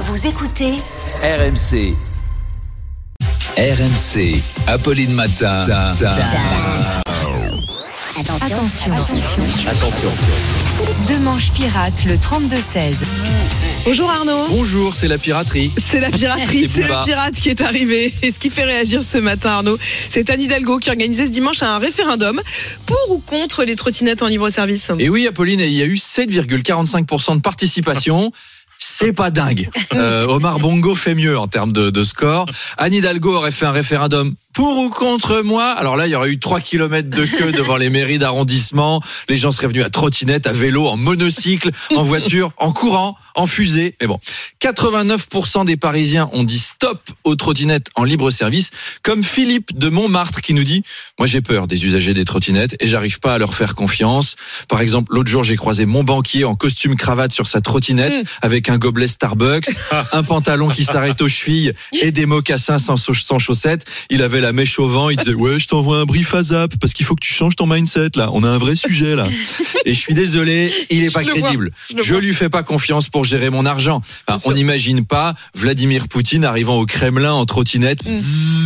Vous écoutez RMC. RMC. Apolline Matin. Attention. Attention. Deux manches pirates, le 32-16. Bonjour Arnaud. Bonjour, c'est la piraterie. C'est la piraterie, C'est Booba. pirate qui est arrivée. Et ce qui fait réagir ce matin, Arnaud, c'est Anne Hidalgo qui organisait ce dimanche un référendum pour ou contre les trottinettes en libre-service. Et oui, Apolline, il y a eu 7,45% de participation. C'est pas dingue. Euh, Omar Bongo fait mieux en termes de, de score. Anne Hidalgo aurait fait un référendum pour ou contre moi. Alors là, il y aurait eu 3 kilomètres de queue devant les mairies d'arrondissement. Les gens seraient venus à trottinette, à vélo, en monocycle, en voiture, en courant, en fusée. Mais bon, 89% des Parisiens ont dit stop aux trottinettes en libre service, comme Philippe de Montmartre qui nous dit Moi j'ai peur des usagers des trottinettes et j'arrive pas à leur faire confiance. Par exemple, l'autre jour j'ai croisé mon banquier en costume cravate sur sa trottinette avec un gobelet Starbucks, un pantalon qui s'arrête aux chevilles et des mocassins sans, sans chaussettes. Il avait la mèche au vent, il disait Ouais, je t'envoie un brief à zap parce qu'il faut que tu changes ton mindset là. On a un vrai sujet là. Et je suis désolé, il est pas vois, crédible. je Je lui fais pas confiance pour gérer mon argent. Enfin, on n'imagine pas Vladimir Poutine arrivant au Kremlin en trottinette. Mm.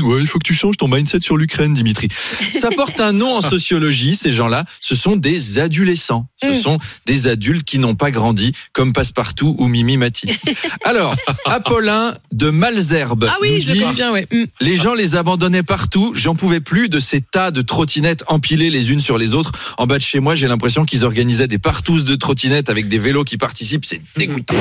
Ouais, il faut que tu changes ton mindset sur l'Ukraine, Dimitri. Ça porte un nom en sociologie, ces gens-là. Ce sont des adolescents. Ce Mm. sont des adultes qui n'ont pas grandi, comme Passepartout ou Mimi Mati. Alors, Apollin de Malzerbe Ah oui, je dit, bien, ouais. Mm. les gens les abandonnaient partout. J'en pouvais plus de ces tas de trottinettes empilées les unes sur les autres. En bas de chez moi, j'ai l'impression qu'ils organisaient des partous de trottinettes avec des vélos qui participent. C'est dégoûtant.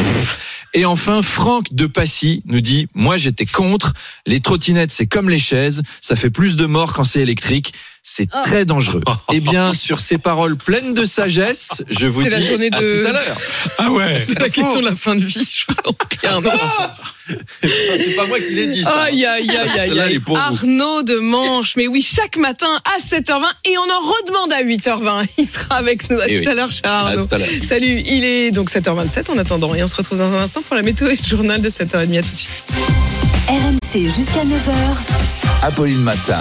Et enfin, Franck de Passy nous dit, moi j'étais contre. Les trottinettes, c'est comme les chaises. Ça fait plus de morts quand c'est électrique. C'est très dangereux. Eh bien, sur ces paroles pleines de sagesse, je vous C'est dis la journée à de- tout à l'heure. Ah ouais C'est la question de la fin de vie. Je vous en prie, Arnaud. C'est pas moi qui l'ai dit. ça. Aïe, aïe, aïe, aïe. Arnaud de Manche. Mais oui, chaque matin à 7h20 et on en redemande à 8h20. Il sera avec nous à Eh tout oui. à l'heure, cher À Arnaud. tout à l'heure. Salut, il est donc 7h27 en attendant et on se retrouve dans un instant pour la météo et le journal de 7h30. À tout de suite. RMC jusqu'à 9h. Apolline Matin.